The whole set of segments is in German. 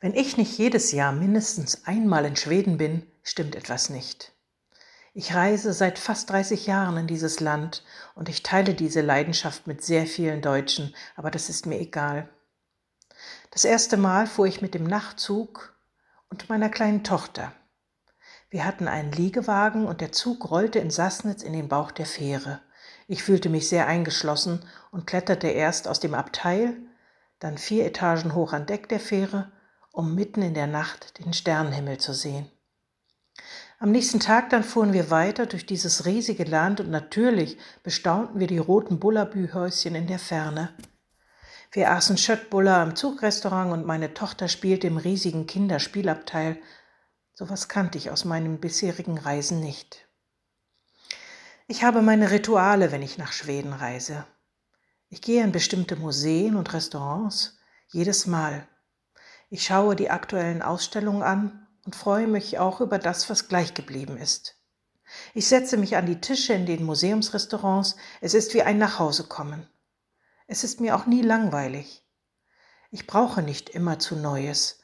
Wenn ich nicht jedes Jahr mindestens einmal in Schweden bin, stimmt etwas nicht. Ich reise seit fast 30 Jahren in dieses Land und ich teile diese Leidenschaft mit sehr vielen Deutschen, aber das ist mir egal. Das erste Mal fuhr ich mit dem Nachtzug und meiner kleinen Tochter. Wir hatten einen Liegewagen und der Zug rollte in Sassnitz in den Bauch der Fähre. Ich fühlte mich sehr eingeschlossen und kletterte erst aus dem Abteil, dann vier Etagen hoch an Deck der Fähre um mitten in der Nacht den Sternenhimmel zu sehen. Am nächsten Tag dann fuhren wir weiter durch dieses riesige Land und natürlich bestaunten wir die roten Bullabü-Häuschen in der Ferne. Wir aßen Schöttbuller im Zugrestaurant und meine Tochter spielte im riesigen Kinderspielabteil. Sowas kannte ich aus meinen bisherigen Reisen nicht. Ich habe meine Rituale, wenn ich nach Schweden reise. Ich gehe in bestimmte Museen und Restaurants jedes Mal. Ich schaue die aktuellen Ausstellungen an und freue mich auch über das, was gleich geblieben ist. Ich setze mich an die Tische in den Museumsrestaurants. Es ist wie ein Nachhausekommen. Es ist mir auch nie langweilig. Ich brauche nicht immer zu Neues.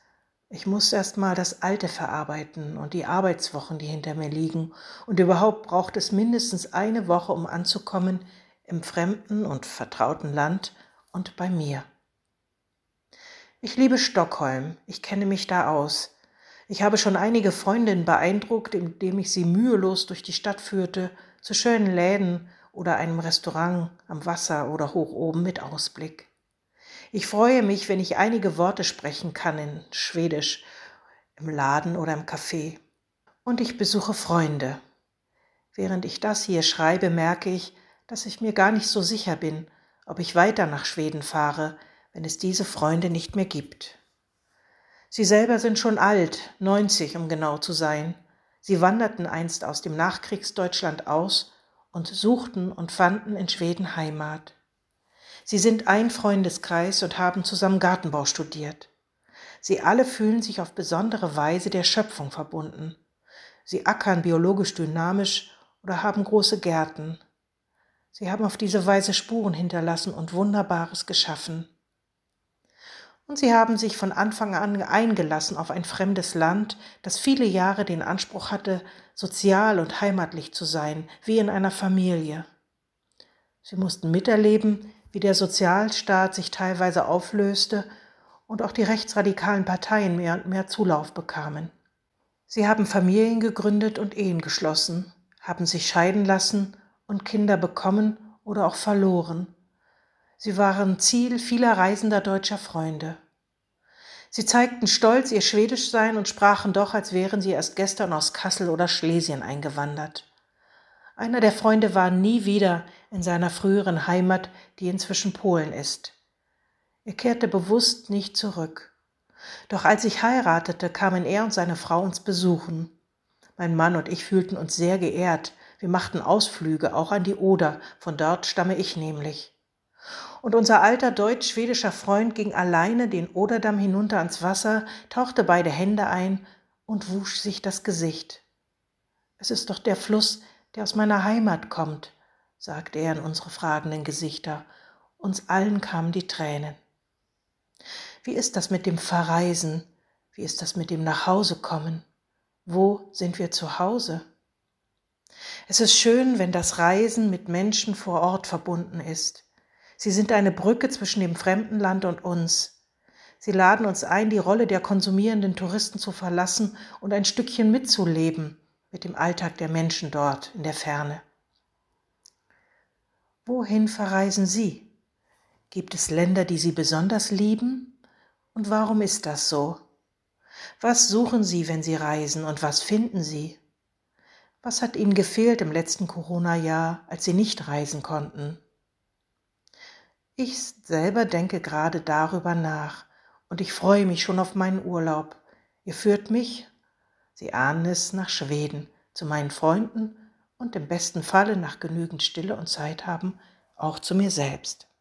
Ich muss erst mal das Alte verarbeiten und die Arbeitswochen, die hinter mir liegen. Und überhaupt braucht es mindestens eine Woche, um anzukommen im fremden und vertrauten Land und bei mir. Ich liebe Stockholm, ich kenne mich da aus. Ich habe schon einige Freundinnen beeindruckt, indem ich sie mühelos durch die Stadt führte, zu schönen Läden oder einem Restaurant am Wasser oder hoch oben mit Ausblick. Ich freue mich, wenn ich einige Worte sprechen kann in Schwedisch, im Laden oder im Café. Und ich besuche Freunde. Während ich das hier schreibe, merke ich, dass ich mir gar nicht so sicher bin, ob ich weiter nach Schweden fahre, wenn es diese Freunde nicht mehr gibt. Sie selber sind schon alt, 90 um genau zu sein. Sie wanderten einst aus dem Nachkriegsdeutschland aus und suchten und fanden in Schweden Heimat. Sie sind ein Freundeskreis und haben zusammen Gartenbau studiert. Sie alle fühlen sich auf besondere Weise der Schöpfung verbunden. Sie ackern biologisch dynamisch oder haben große Gärten. Sie haben auf diese Weise Spuren hinterlassen und Wunderbares geschaffen und sie haben sich von Anfang an eingelassen auf ein fremdes Land, das viele Jahre den Anspruch hatte, sozial und heimatlich zu sein, wie in einer Familie. Sie mussten miterleben, wie der Sozialstaat sich teilweise auflöste und auch die rechtsradikalen Parteien mehr und mehr Zulauf bekamen. Sie haben Familien gegründet und Ehen geschlossen, haben sich scheiden lassen und Kinder bekommen oder auch verloren Sie waren Ziel vieler reisender deutscher Freunde. Sie zeigten stolz ihr Schwedischsein und sprachen doch, als wären sie erst gestern aus Kassel oder Schlesien eingewandert. Einer der Freunde war nie wieder in seiner früheren Heimat, die inzwischen Polen ist. Er kehrte bewusst nicht zurück. Doch als ich heiratete, kamen er und seine Frau uns besuchen. Mein Mann und ich fühlten uns sehr geehrt. Wir machten Ausflüge, auch an die Oder, von dort stamme ich nämlich. Und unser alter deutsch-schwedischer Freund ging alleine den Oderdamm hinunter ans Wasser, tauchte beide Hände ein und wusch sich das Gesicht. Es ist doch der Fluss, der aus meiner Heimat kommt, sagte er in unsere fragenden Gesichter. Uns allen kamen die Tränen. Wie ist das mit dem Verreisen? Wie ist das mit dem Nachhausekommen? Wo sind wir zu Hause? Es ist schön, wenn das Reisen mit Menschen vor Ort verbunden ist. Sie sind eine Brücke zwischen dem fremden Land und uns. Sie laden uns ein, die Rolle der konsumierenden Touristen zu verlassen und ein Stückchen mitzuleben mit dem Alltag der Menschen dort in der Ferne. Wohin verreisen Sie? Gibt es Länder, die Sie besonders lieben? Und warum ist das so? Was suchen Sie, wenn Sie reisen und was finden Sie? Was hat Ihnen gefehlt im letzten Corona-Jahr, als Sie nicht reisen konnten? Ich selber denke gerade darüber nach und ich freue mich schon auf meinen Urlaub. Ihr führt mich, Sie ahnen es, nach Schweden, zu meinen Freunden und im besten Falle nach genügend Stille und Zeit haben, auch zu mir selbst.